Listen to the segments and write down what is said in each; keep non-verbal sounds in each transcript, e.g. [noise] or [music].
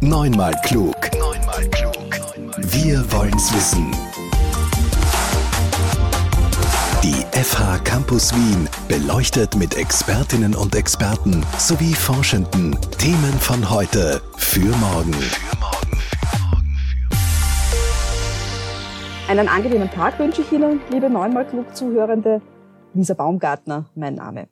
Neunmal klug. Neunmal klug. Wir wollen's wissen. Die FH Campus Wien beleuchtet mit Expertinnen und Experten sowie Forschenden Themen von heute für morgen. Einen angenehmen Tag wünsche ich Ihnen, liebe Neunmal klug Zuhörende. Lisa Baumgartner, mein Name.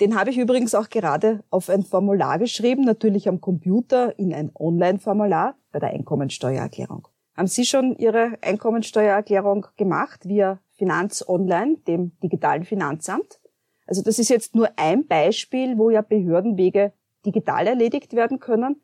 Den habe ich übrigens auch gerade auf ein Formular geschrieben, natürlich am Computer in ein Online-Formular bei der Einkommensteuererklärung. Haben Sie schon Ihre Einkommensteuererklärung gemacht via Finanz Online, dem digitalen Finanzamt? Also das ist jetzt nur ein Beispiel, wo ja Behördenwege digital erledigt werden können.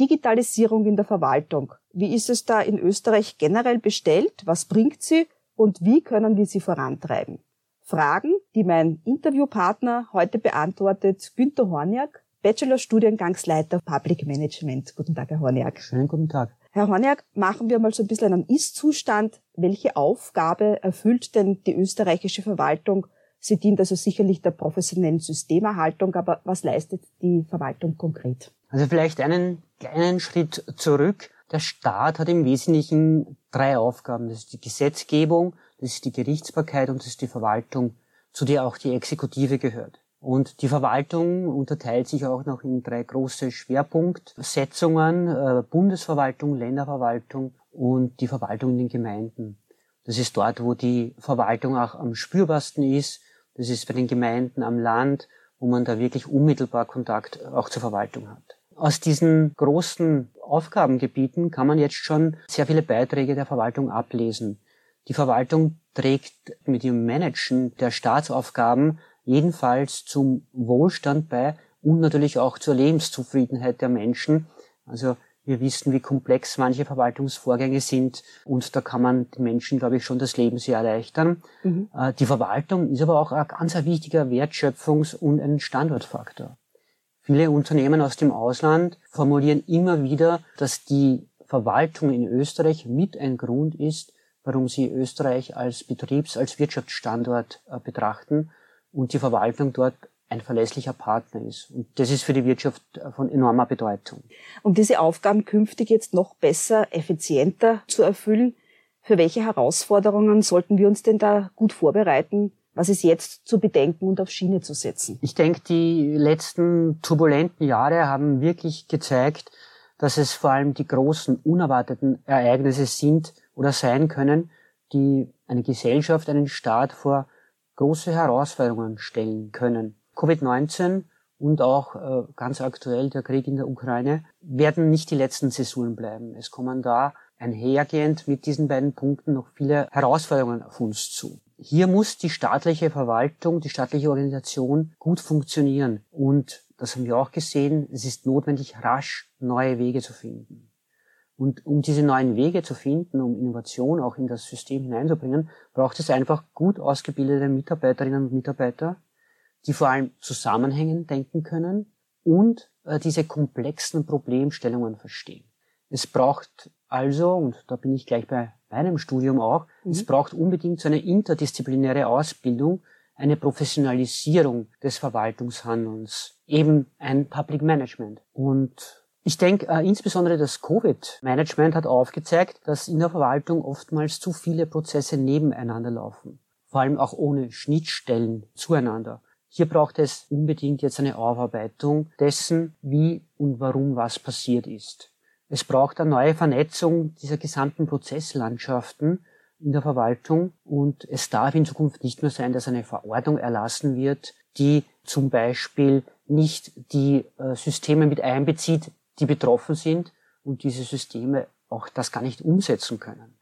Digitalisierung in der Verwaltung. Wie ist es da in Österreich generell bestellt? Was bringt sie? Und wie können wir sie vorantreiben? Fragen, die mein Interviewpartner heute beantwortet, Günter Horniak, Bachelor-Studiengangsleiter Public Management. Guten Tag, Herr Horniak. Schönen guten Tag. Herr Horniak, machen wir mal so ein bisschen einen Ist-Zustand. Welche Aufgabe erfüllt denn die österreichische Verwaltung? Sie dient also sicherlich der professionellen Systemerhaltung, aber was leistet die Verwaltung konkret? Also vielleicht einen kleinen Schritt zurück. Der Staat hat im Wesentlichen drei Aufgaben. Das ist die Gesetzgebung, das ist die Gerichtsbarkeit und das ist die Verwaltung, zu der auch die Exekutive gehört. Und die Verwaltung unterteilt sich auch noch in drei große Schwerpunktsetzungen, äh, Bundesverwaltung, Länderverwaltung und die Verwaltung in den Gemeinden. Das ist dort, wo die Verwaltung auch am spürbarsten ist. Das ist bei den Gemeinden am Land, wo man da wirklich unmittelbar Kontakt auch zur Verwaltung hat. Aus diesen großen Aufgabengebieten kann man jetzt schon sehr viele Beiträge der Verwaltung ablesen. Die Verwaltung trägt mit ihrem Managen der Staatsaufgaben jedenfalls zum Wohlstand bei und natürlich auch zur Lebenszufriedenheit der Menschen. Also wir wissen, wie komplex manche Verwaltungsvorgänge sind und da kann man den Menschen, glaube ich, schon das Leben sehr erleichtern. Mhm. Äh, die Verwaltung ist aber auch ein ganz wichtiger Wertschöpfungs- und ein Standortfaktor. Viele Unternehmen aus dem Ausland formulieren immer wieder, dass die Verwaltung in Österreich mit ein Grund ist, warum sie Österreich als Betriebs-, als Wirtschaftsstandort äh, betrachten und die Verwaltung dort ein verlässlicher Partner ist. Und das ist für die Wirtschaft äh, von enormer Bedeutung. Um diese Aufgaben künftig jetzt noch besser, effizienter zu erfüllen, für welche Herausforderungen sollten wir uns denn da gut vorbereiten? Was ist jetzt zu bedenken und auf Schiene zu setzen? Ich denke, die letzten turbulenten Jahre haben wirklich gezeigt, dass es vor allem die großen unerwarteten Ereignisse sind, oder sein können, die eine Gesellschaft, einen Staat vor große Herausforderungen stellen können. Covid-19 und auch äh, ganz aktuell der Krieg in der Ukraine werden nicht die letzten Zäsuren bleiben. Es kommen da einhergehend mit diesen beiden Punkten noch viele Herausforderungen auf uns zu. Hier muss die staatliche Verwaltung, die staatliche Organisation gut funktionieren. Und das haben wir auch gesehen, es ist notwendig, rasch neue Wege zu finden. Und um diese neuen Wege zu finden, um Innovation auch in das System hineinzubringen, braucht es einfach gut ausgebildete Mitarbeiterinnen und Mitarbeiter, die vor allem zusammenhängend denken können und äh, diese komplexen Problemstellungen verstehen. Es braucht also, und da bin ich gleich bei meinem Studium auch, mhm. es braucht unbedingt so eine interdisziplinäre Ausbildung, eine Professionalisierung des Verwaltungshandelns, eben ein Public Management. Und ich denke, äh, insbesondere das Covid-Management hat aufgezeigt, dass in der Verwaltung oftmals zu viele Prozesse nebeneinander laufen, vor allem auch ohne Schnittstellen zueinander. Hier braucht es unbedingt jetzt eine Aufarbeitung dessen, wie und warum was passiert ist. Es braucht eine neue Vernetzung dieser gesamten Prozesslandschaften in der Verwaltung und es darf in Zukunft nicht mehr sein, dass eine Verordnung erlassen wird, die zum Beispiel nicht die äh, Systeme mit einbezieht, die betroffen sind und diese Systeme auch das gar nicht umsetzen können.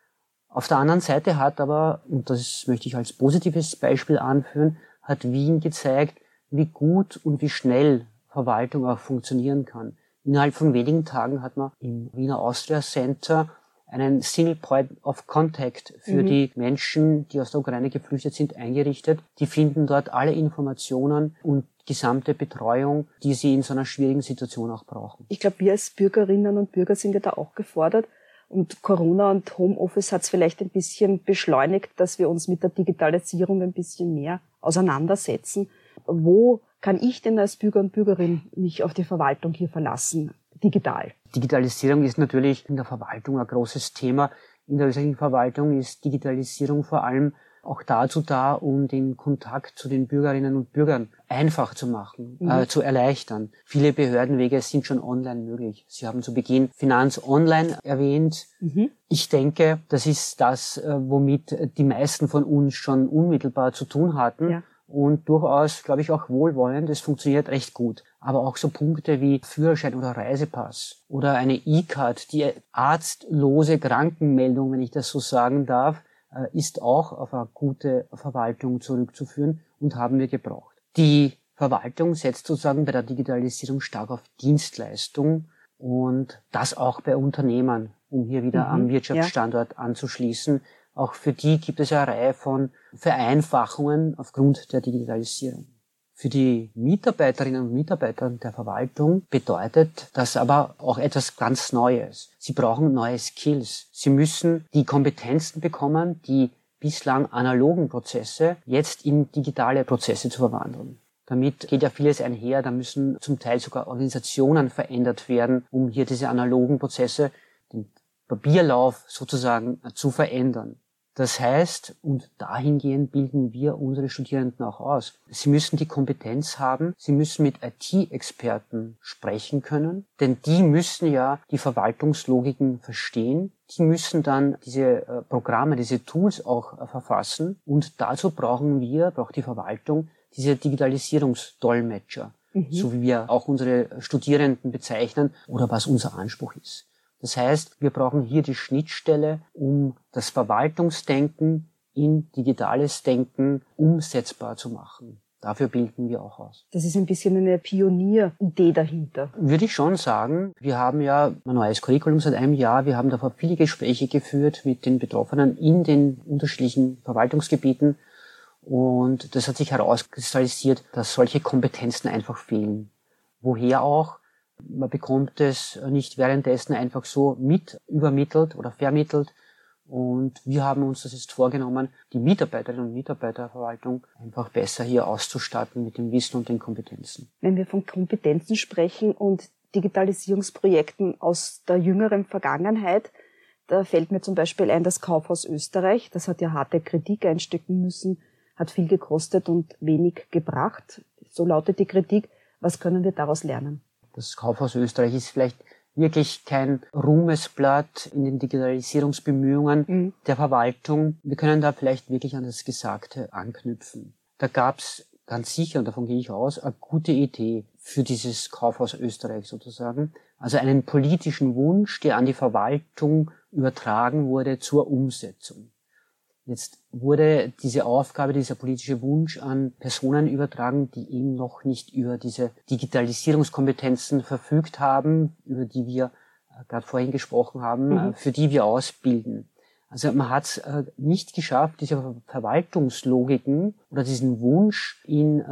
Auf der anderen Seite hat aber, und das möchte ich als positives Beispiel anführen, hat Wien gezeigt, wie gut und wie schnell Verwaltung auch funktionieren kann. Innerhalb von wenigen Tagen hat man im Wiener Austria Center einen Single Point of Contact für mhm. die Menschen, die aus der Ukraine geflüchtet sind, eingerichtet. Die finden dort alle Informationen und gesamte Betreuung, die sie in so einer schwierigen Situation auch brauchen. Ich glaube, wir als Bürgerinnen und Bürger sind ja da auch gefordert. Und Corona und Homeoffice hat es vielleicht ein bisschen beschleunigt, dass wir uns mit der Digitalisierung ein bisschen mehr auseinandersetzen. Wo kann ich denn als Bürger und Bürgerin mich auf die Verwaltung hier verlassen? Digital? Digitalisierung ist natürlich in der Verwaltung ein großes Thema. In der österreichischen Verwaltung ist Digitalisierung vor allem auch dazu da, um den Kontakt zu den Bürgerinnen und Bürgern einfach zu machen, mhm. äh, zu erleichtern. Viele Behördenwege sind schon online möglich. Sie haben zu Beginn Finanz Online erwähnt. Mhm. Ich denke, das ist das, äh, womit die meisten von uns schon unmittelbar zu tun hatten. Ja. Und durchaus, glaube ich, auch wohlwollend. Es funktioniert recht gut. Aber auch so Punkte wie Führerschein oder Reisepass oder eine E-Card, die arztlose Krankenmeldung, wenn ich das so sagen darf, äh, ist auch auf eine gute Verwaltung zurückzuführen und haben wir gebraucht. Die Verwaltung setzt sozusagen bei der Digitalisierung stark auf Dienstleistung und das auch bei Unternehmern, um hier wieder mhm, am Wirtschaftsstandort ja. anzuschließen. Auch für die gibt es eine Reihe von Vereinfachungen aufgrund der Digitalisierung. Für die Mitarbeiterinnen und Mitarbeiter der Verwaltung bedeutet das aber auch etwas ganz Neues. Sie brauchen neue Skills. Sie müssen die Kompetenzen bekommen, die bislang analogen Prozesse jetzt in digitale Prozesse zu verwandeln. Damit geht ja vieles einher, da müssen zum Teil sogar Organisationen verändert werden, um hier diese analogen Prozesse, Papierlauf sozusagen zu verändern. Das heißt, und dahingehend bilden wir unsere Studierenden auch aus. Sie müssen die Kompetenz haben, sie müssen mit IT-Experten sprechen können, denn die müssen ja die Verwaltungslogiken verstehen. Die müssen dann diese äh, Programme, diese Tools auch äh, verfassen. Und dazu brauchen wir, braucht die Verwaltung diese Digitalisierungsdolmetscher, mhm. so wie wir auch unsere Studierenden bezeichnen oder was unser Anspruch ist. Das heißt, wir brauchen hier die Schnittstelle, um das Verwaltungsdenken in digitales Denken umsetzbar zu machen. Dafür bilden wir auch aus. Das ist ein bisschen eine Pionieridee dahinter. Würde ich schon sagen. Wir haben ja ein neues Curriculum seit einem Jahr. Wir haben davor viele Gespräche geführt mit den Betroffenen in den unterschiedlichen Verwaltungsgebieten. Und das hat sich herauskristallisiert, dass solche Kompetenzen einfach fehlen. Woher auch? Man bekommt es nicht währenddessen einfach so mit übermittelt oder vermittelt. Und wir haben uns das jetzt vorgenommen, die Mitarbeiterinnen und Mitarbeiter der Verwaltung einfach besser hier auszustatten mit dem Wissen und den Kompetenzen. Wenn wir von Kompetenzen sprechen und Digitalisierungsprojekten aus der jüngeren Vergangenheit, da fällt mir zum Beispiel ein das Kaufhaus Österreich. Das hat ja harte Kritik einstecken müssen, hat viel gekostet und wenig gebracht. So lautet die Kritik. Was können wir daraus lernen? Das Kaufhaus Österreich ist vielleicht wirklich kein Ruhmesblatt in den Digitalisierungsbemühungen mhm. der Verwaltung. Wir können da vielleicht wirklich an das Gesagte anknüpfen. Da gab es ganz sicher, und davon gehe ich aus, eine gute Idee für dieses Kaufhaus Österreich sozusagen. Also einen politischen Wunsch, der an die Verwaltung übertragen wurde zur Umsetzung. Jetzt wurde diese Aufgabe, dieser politische Wunsch an Personen übertragen, die eben noch nicht über diese Digitalisierungskompetenzen verfügt haben, über die wir äh, gerade vorhin gesprochen haben, äh, mhm. für die wir ausbilden. Also man hat es äh, nicht geschafft, diese Verwaltungslogiken oder diesen Wunsch in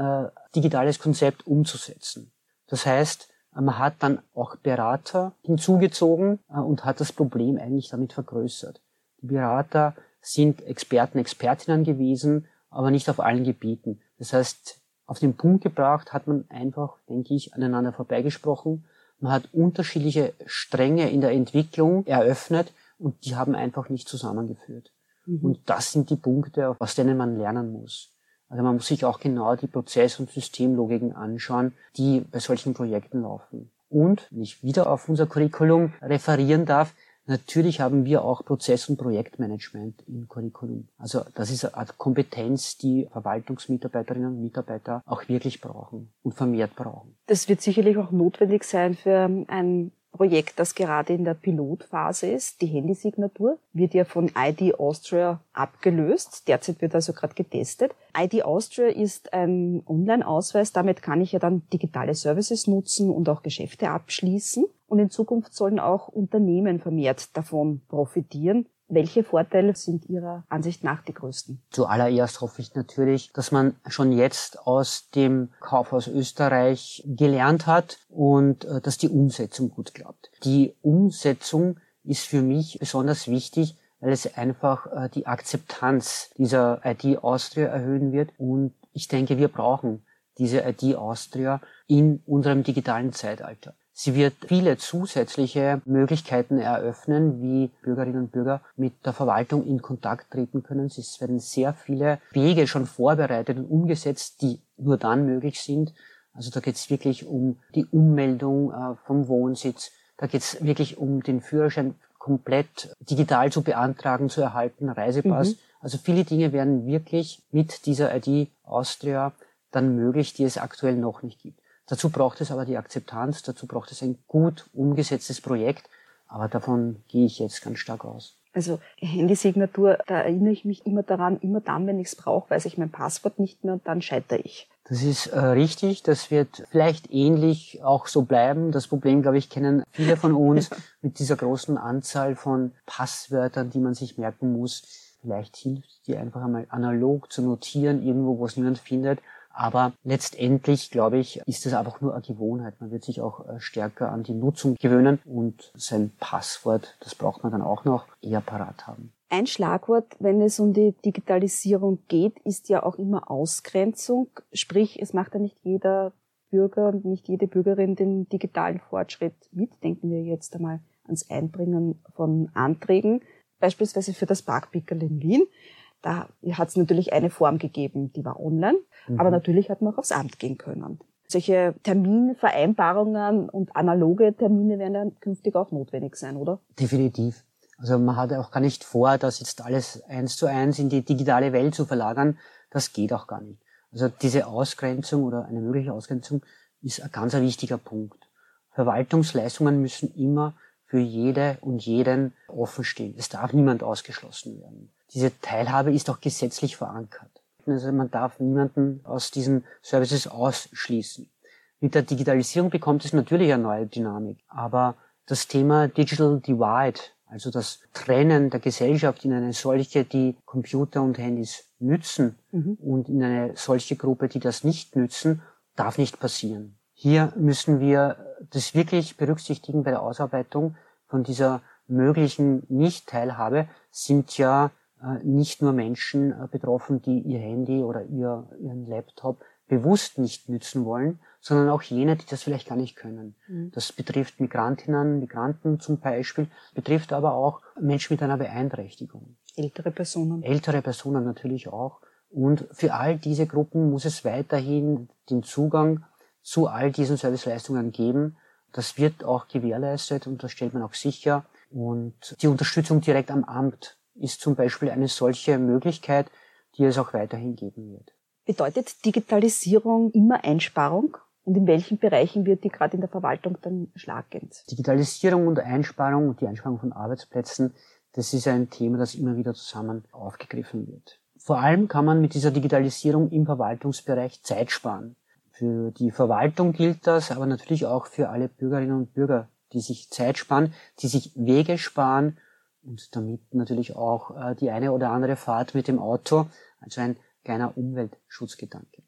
digitales Konzept umzusetzen. Das heißt, man hat dann auch Berater hinzugezogen und hat das Problem eigentlich damit vergrößert. Die Berater sind Experten, Expertinnen gewesen, aber nicht auf allen Gebieten. Das heißt, auf den Punkt gebracht hat man einfach, denke ich, aneinander vorbeigesprochen. Man hat unterschiedliche Stränge in der Entwicklung eröffnet und die haben einfach nicht zusammengeführt. Mhm. Und das sind die Punkte, aus denen man lernen muss. Also man muss sich auch genau die Prozess- und Systemlogiken anschauen, die bei solchen Projekten laufen. Und, wenn ich wieder auf unser Curriculum referieren darf, Natürlich haben wir auch Prozess- und Projektmanagement im Curriculum. Also das ist eine Kompetenz, die Verwaltungsmitarbeiterinnen und Mitarbeiter auch wirklich brauchen und vermehrt brauchen. Das wird sicherlich auch notwendig sein für ein Projekt, das gerade in der Pilotphase ist. Die Handysignatur wird ja von ID Austria abgelöst. Derzeit wird also gerade getestet. ID Austria ist ein Online-Ausweis. Damit kann ich ja dann digitale Services nutzen und auch Geschäfte abschließen. Und in Zukunft sollen auch Unternehmen vermehrt davon profitieren. Welche Vorteile sind Ihrer Ansicht nach die größten? Zuallererst hoffe ich natürlich, dass man schon jetzt aus dem Kaufhaus Österreich gelernt hat und äh, dass die Umsetzung gut klappt. Die Umsetzung ist für mich besonders wichtig, weil es einfach äh, die Akzeptanz dieser ID Austria erhöhen wird und ich denke, wir brauchen diese ID Austria in unserem digitalen Zeitalter. Sie wird viele zusätzliche Möglichkeiten eröffnen, wie Bürgerinnen und Bürger mit der Verwaltung in Kontakt treten können. Es werden sehr viele Wege schon vorbereitet und umgesetzt, die nur dann möglich sind. Also da geht es wirklich um die Ummeldung äh, vom Wohnsitz. Da geht es wirklich um den Führerschein komplett digital zu beantragen, zu erhalten, Reisepass. Mhm. Also viele Dinge werden wirklich mit dieser ID Austria dann möglich, die es aktuell noch nicht gibt. Dazu braucht es aber die Akzeptanz, dazu braucht es ein gut umgesetztes Projekt, aber davon gehe ich jetzt ganz stark aus. Also Handysignatur, da erinnere ich mich immer daran, immer dann, wenn ich es brauche, weiß ich mein Passwort nicht mehr und dann scheitere ich. Das ist äh, richtig, das wird vielleicht ähnlich auch so bleiben. Das Problem, glaube ich, kennen viele von uns [laughs] mit dieser großen Anzahl von Passwörtern, die man sich merken muss. Vielleicht hilft die einfach einmal analog zu notieren, irgendwo, wo es niemand findet aber letztendlich, glaube ich, ist es einfach nur eine Gewohnheit. Man wird sich auch äh, stärker an die Nutzung gewöhnen und sein Passwort, das braucht man dann auch noch, eher parat haben. Ein Schlagwort, wenn es um die Digitalisierung geht, ist ja auch immer Ausgrenzung. Sprich, es macht ja nicht jeder Bürger und nicht jede Bürgerin den digitalen Fortschritt mit. Denken wir jetzt einmal ans Einbringen von Anträgen, beispielsweise für das Parkpickerl in Wien. Da hat es natürlich eine Form gegeben, die war online, mhm. aber natürlich hat man auch aufs Amt gehen können. Solche Terminvereinbarungen und analoge Termine werden dann künftig auch notwendig sein, oder? Definitiv. Also man hat auch gar nicht vor, das jetzt alles eins zu eins in die digitale Welt zu verlagern. Das geht auch gar nicht. Also diese Ausgrenzung oder eine mögliche Ausgrenzung ist ein ganz wichtiger Punkt. Verwaltungsleistungen müssen immer für jede und jeden offen stehen. Es darf niemand ausgeschlossen werden diese Teilhabe ist auch gesetzlich verankert. Also man darf niemanden aus diesen Services ausschließen. Mit der Digitalisierung bekommt es natürlich eine neue Dynamik. Aber das Thema Digital Divide, also das Trennen der Gesellschaft in eine solche, die Computer und Handys nützen mhm. und in eine solche Gruppe, die das nicht nützen, darf nicht passieren. Hier müssen wir das wirklich berücksichtigen bei der Ausarbeitung von dieser möglichen Nicht-Teilhabe sind ja nicht nur Menschen äh, betroffen, die ihr Handy oder ihr, ihren Laptop bewusst nicht nützen wollen, sondern auch jene, die das vielleicht gar nicht können. Mhm. Das betrifft Migrantinnen, Migranten zum Beispiel, betrifft aber auch Menschen mit einer Beeinträchtigung. Ältere Personen. Ältere Personen natürlich auch. Und für all diese Gruppen muss es weiterhin den Zugang zu all diesen Serviceleistungen geben. Das wird auch gewährleistet und das stellt man auch sicher. Und die Unterstützung direkt am Amt ist zum Beispiel eine solche Möglichkeit, die es auch weiterhin geben wird. Bedeutet Digitalisierung immer Einsparung? Und in welchen Bereichen wird die gerade in der Verwaltung dann schlagend? Digitalisierung und Einsparung und die Einsparung von Arbeitsplätzen, das ist ein Thema, das immer wieder zusammen aufgegriffen wird. Vor allem kann man mit dieser Digitalisierung im Verwaltungsbereich Zeit sparen. Für die Verwaltung gilt das, aber natürlich auch für alle Bürgerinnen und Bürger, die sich Zeit sparen, die sich Wege sparen und damit natürlich auch äh, die eine oder andere Fahrt mit dem Auto, also ein kleiner Umweltschutzgedanke.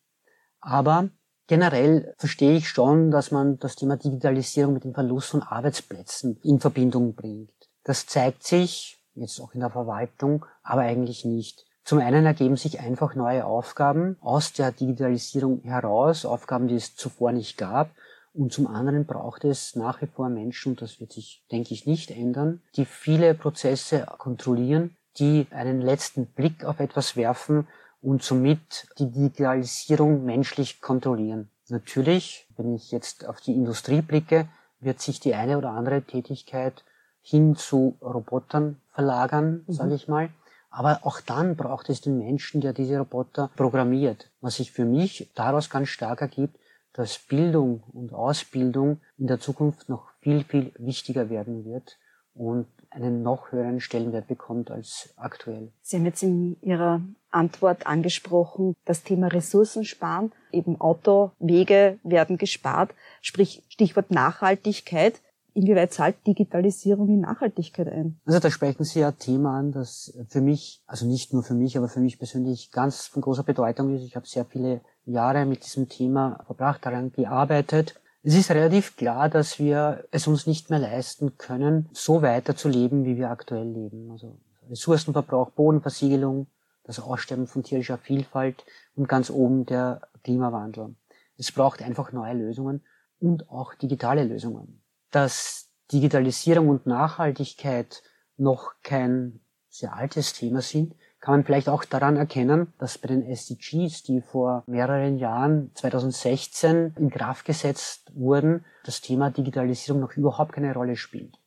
Aber generell verstehe ich schon, dass man das Thema Digitalisierung mit dem Verlust von Arbeitsplätzen in Verbindung bringt. Das zeigt sich jetzt auch in der Verwaltung, aber eigentlich nicht. Zum einen ergeben sich einfach neue Aufgaben aus der Digitalisierung heraus, Aufgaben, die es zuvor nicht gab. Und zum anderen braucht es nach wie vor Menschen, und das wird sich, denke ich, nicht ändern, die viele Prozesse kontrollieren, die einen letzten Blick auf etwas werfen und somit die Digitalisierung menschlich kontrollieren. Natürlich, wenn ich jetzt auf die Industrie blicke, wird sich die eine oder andere Tätigkeit hin zu Robotern verlagern, mhm. sage ich mal. Aber auch dann braucht es den Menschen, der diese Roboter programmiert. Was sich für mich daraus ganz stark ergibt, dass Bildung und Ausbildung in der Zukunft noch viel, viel wichtiger werden wird und einen noch höheren Stellenwert bekommt als aktuell. Sie haben jetzt in Ihrer Antwort angesprochen, das Thema Ressourcen sparen, eben Autowege werden gespart, sprich Stichwort Nachhaltigkeit. Inwieweit zahlt Digitalisierung in Nachhaltigkeit ein? Also da sprechen Sie ja ein Thema an, das für mich, also nicht nur für mich, aber für mich persönlich ganz von großer Bedeutung ist. Ich habe sehr viele Jahre mit diesem Thema verbracht, daran gearbeitet. Es ist relativ klar, dass wir es uns nicht mehr leisten können, so weiter zu leben, wie wir aktuell leben. Also Ressourcenverbrauch, Bodenversiegelung, das Aussterben von tierischer Vielfalt und ganz oben der Klimawandel. Es braucht einfach neue Lösungen und auch digitale Lösungen. dass Digitalisierung und Nachhaltigkeit noch kein sehr altes Thema sind, kann man vielleicht auch daran erkennen, dass bei den SDGs, die vor mehreren Jahren, 2016, in Kraft gesetzt wurden, das Thema Digitalisierung noch überhaupt keine Rolle spielt.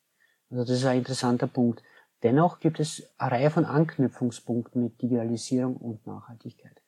Also das ist ein interessanter Punkt. Dennoch gibt es eine Reihe von Anknüpfungspunkten mit Digitalisierung und Nachhaltigkeit.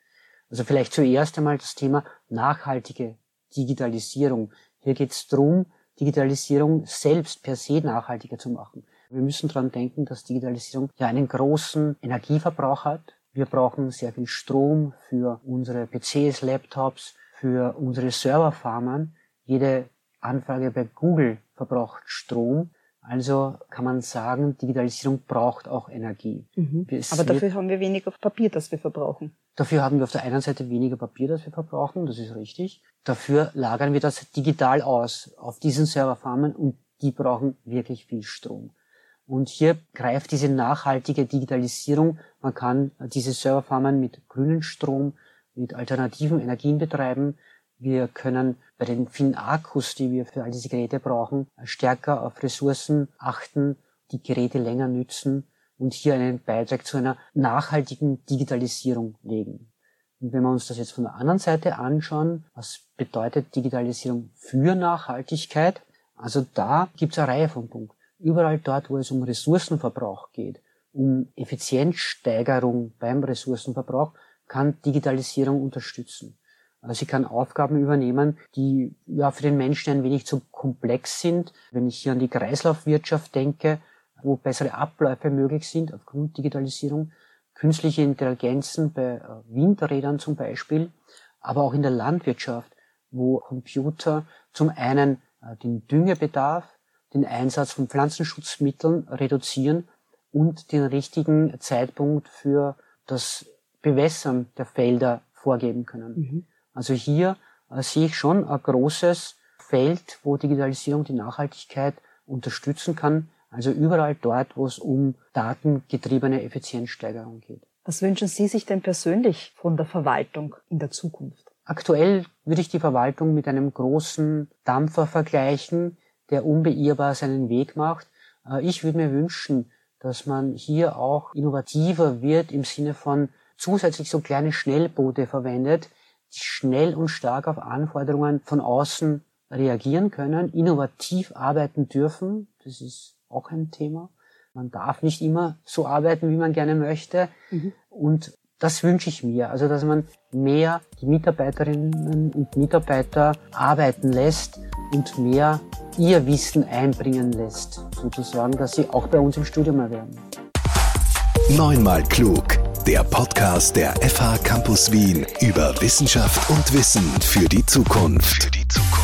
Also vielleicht zuerst einmal das Thema nachhaltige Digitalisierung. Hier geht es darum, Digitalisierung selbst per se nachhaltiger zu machen. Wir müssen daran denken, dass Digitalisierung ja einen großen Energieverbrauch hat. Wir brauchen sehr viel Strom für unsere PCs, Laptops, für unsere Serverfarmen. Jede Anfrage bei Google verbraucht Strom. Also kann man sagen, Digitalisierung braucht auch Energie. Mhm. Aber dafür haben wir weniger Papier, das wir verbrauchen. Dafür haben wir auf der einen Seite weniger Papier, das wir verbrauchen, das ist richtig. Dafür lagern wir das digital aus auf diesen Serverfarmen und die brauchen wirklich viel Strom. Und hier greift diese nachhaltige Digitalisierung. Man kann diese Serverfarmen mit grünem Strom, mit alternativen Energien betreiben. Wir können bei den vielen Akkus, die wir für all diese Geräte brauchen, stärker auf Ressourcen achten, die Geräte länger nützen und hier einen Beitrag zu einer nachhaltigen Digitalisierung legen. Und wenn wir uns das jetzt von der anderen Seite anschauen, was bedeutet Digitalisierung für Nachhaltigkeit? Also da gibt es eine Reihe von Punkten. Überall dort, wo es um Ressourcenverbrauch geht, um Effizienzsteigerung beim Ressourcenverbrauch, kann Digitalisierung unterstützen. Also sie kann Aufgaben übernehmen, die ja für den Menschen ein wenig zu komplex sind. Wenn ich hier an die Kreislaufwirtschaft denke, wo bessere Abläufe möglich sind aufgrund Digitalisierung, künstliche Intelligenzen bei äh, Windrädern zum Beispiel, aber auch in der Landwirtschaft, wo Computer zum einen äh, den Düngebedarf den Einsatz von Pflanzenschutzmitteln reduzieren und den richtigen Zeitpunkt für das Bewässern der Felder vorgeben können. Mhm. Also hier äh, sehe ich schon ein großes Feld, wo Digitalisierung die Nachhaltigkeit unterstützen kann. Also überall dort, wo es um datengetriebene Effizienzsteigerung geht. Was wünschen Sie sich denn persönlich von der Verwaltung in der Zukunft? Aktuell würde ich die Verwaltung mit einem großen Dampfer vergleichen, der unbeirrbar seinen Weg macht. Äh, ich würde mir wünschen, dass man hier auch innovativer wird im Sinne von zusätzlich so kleine Schnellboote verwendet, die schnell und stark auf Anforderungen von außen reagieren können, innovativ arbeiten dürfen. Das ist auch ein Thema. Man darf nicht immer so arbeiten, wie man gerne möchte. Mhm. Und das wünsche ich mir. Also, dass man mehr die Mitarbeiterinnen und Mitarbeiter arbeiten lässt und mehr ihr Wissen einbringen lässt, sozusagen, dass sie auch bei uns im Studium erwerben. Neunmal klug, der Podcast der FH Campus Wien über Wissenschaft und Wissen für die Zukunft. Für die Zukunft.